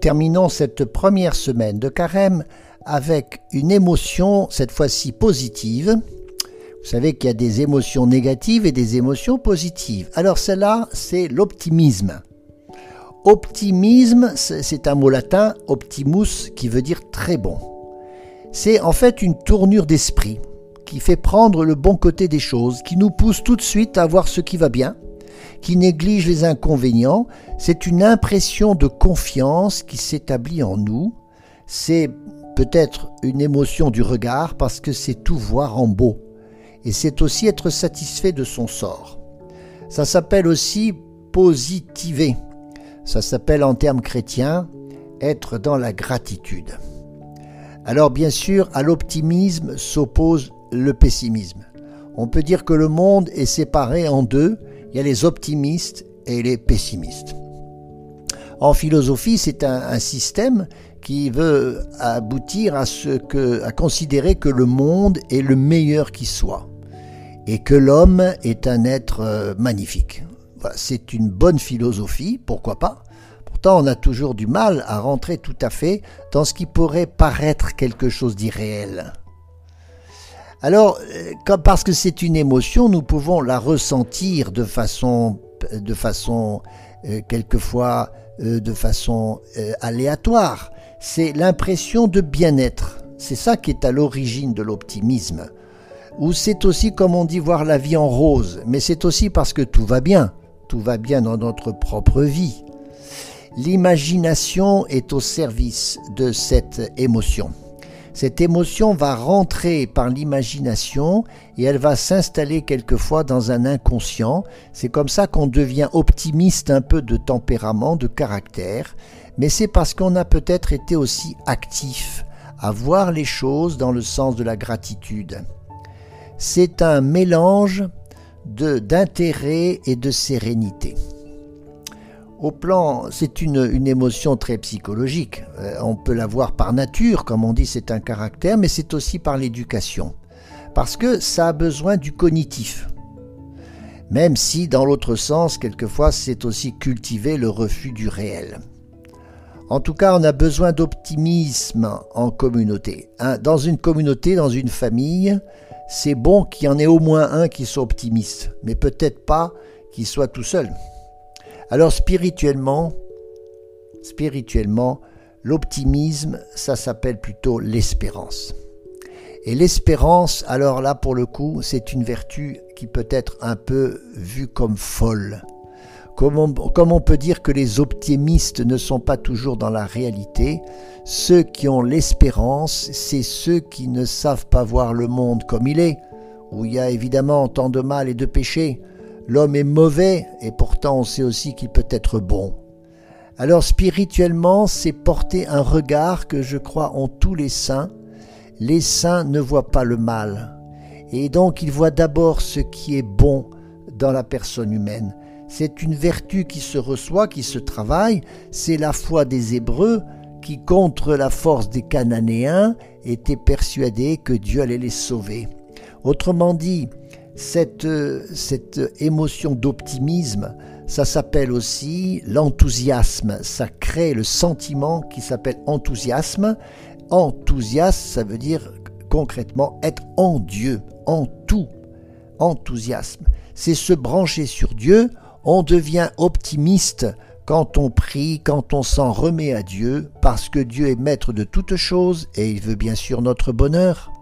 Terminons cette première semaine de carême avec une émotion, cette fois-ci positive. Vous savez qu'il y a des émotions négatives et des émotions positives. Alors celle-là, c'est l'optimisme. Optimisme, c'est un mot latin, optimus, qui veut dire très bon. C'est en fait une tournure d'esprit qui fait prendre le bon côté des choses, qui nous pousse tout de suite à voir ce qui va bien, qui néglige les inconvénients. C'est une impression de confiance qui s'établit en nous. C'est peut-être une émotion du regard parce que c'est tout voir en beau. Et c'est aussi être satisfait de son sort. Ça s'appelle aussi positiver. Ça s'appelle en termes chrétiens être dans la gratitude. Alors bien sûr, à l'optimisme s'oppose le pessimisme. On peut dire que le monde est séparé en deux. Il y a les optimistes et les pessimistes. En philosophie, c'est un, système qui veut aboutir à, ce que, considérer que le monde est le meilleur qui soit et que l'homme est un être euh, magnifique. c'est une bonne philosophie, pourquoi pas Pourtant, on a toujours du mal à rentrer tout à fait dans ce qui pourrait paraître quelque chose d'irréel. Alors, euh, parce que c'est une émotion, nous pouvons la ressentir de façon, de façon euh, quelquefois euh, de façon aléatoire. C'est l'impression de bien-être. C'est ça qui est à l'origine de l'optimisme. Ou c'est aussi, comme on dit, voir la vie en rose, mais c'est aussi parce que tout va bien. Tout va bien dans notre propre vie. L'imagination est au service de cette émotion. Cette émotion va rentrer par l'imagination et elle va s'installer quelquefois dans un inconscient. C'est comme ça qu'on devient optimiste un peu de tempérament, de caractère, mais c'est parce qu'on a peut-être été aussi actif à voir les choses dans le sens de la gratitude. C'est un mélange d'intérêt et de sérénité. Au plan, c'est une, émotion très psychologique. Euh, on peut l'avoir par nature, comme on dit, c'est un caractère, mais c'est aussi par l'éducation. Parce que ça a besoin du cognitif. Même si, dans l'autre sens, quelquefois, c'est aussi cultiver le refus du réel. En tout cas, on a besoin d'optimisme en communauté. Hein, dans une communauté, dans une famille, c'est bon qu'il y en ait au moins un qui soit optimiste, mais peut-être pas qu'il soit tout seul. Alors spirituellement, spirituellement, l'optimisme, ça s'appelle plutôt l'espérance. Et l'espérance, alors là pour le coup, c'est une vertu qui peut être un peu vue comme folle. Comme on, comme on, peut dire que les optimistes ne sont pas toujours dans la réalité, ceux qui ont l'espérance, c'est ceux qui ne savent pas voir le monde comme il est, où il y a évidemment tant de mal et de péché, L'homme est mauvais et pourtant on sait aussi qu'il peut être bon. Alors spirituellement, c'est porter un regard que je crois ont tous les saints. Les saints ne voient pas le mal. Et donc ils voient d'abord ce qui est bon dans la personne humaine. C'est une vertu qui se reçoit, qui se travaille. C'est la foi des Hébreux qui, contre la force des Cananéens, étaient persuadés que Dieu allait les sauver. Autrement dit, cette, cette émotion d'optimisme, ça s'appelle aussi l'enthousiasme. Ça crée le sentiment qui s'appelle enthousiasme. Enthousiasme, ça veut dire concrètement être en Dieu, en tout. Enthousiasme. C'est se brancher sur Dieu. On devient optimiste quand on prie, quand on s'en remet à Dieu, parce que Dieu est maître de toutes choses et il veut bien sûr notre bonheur.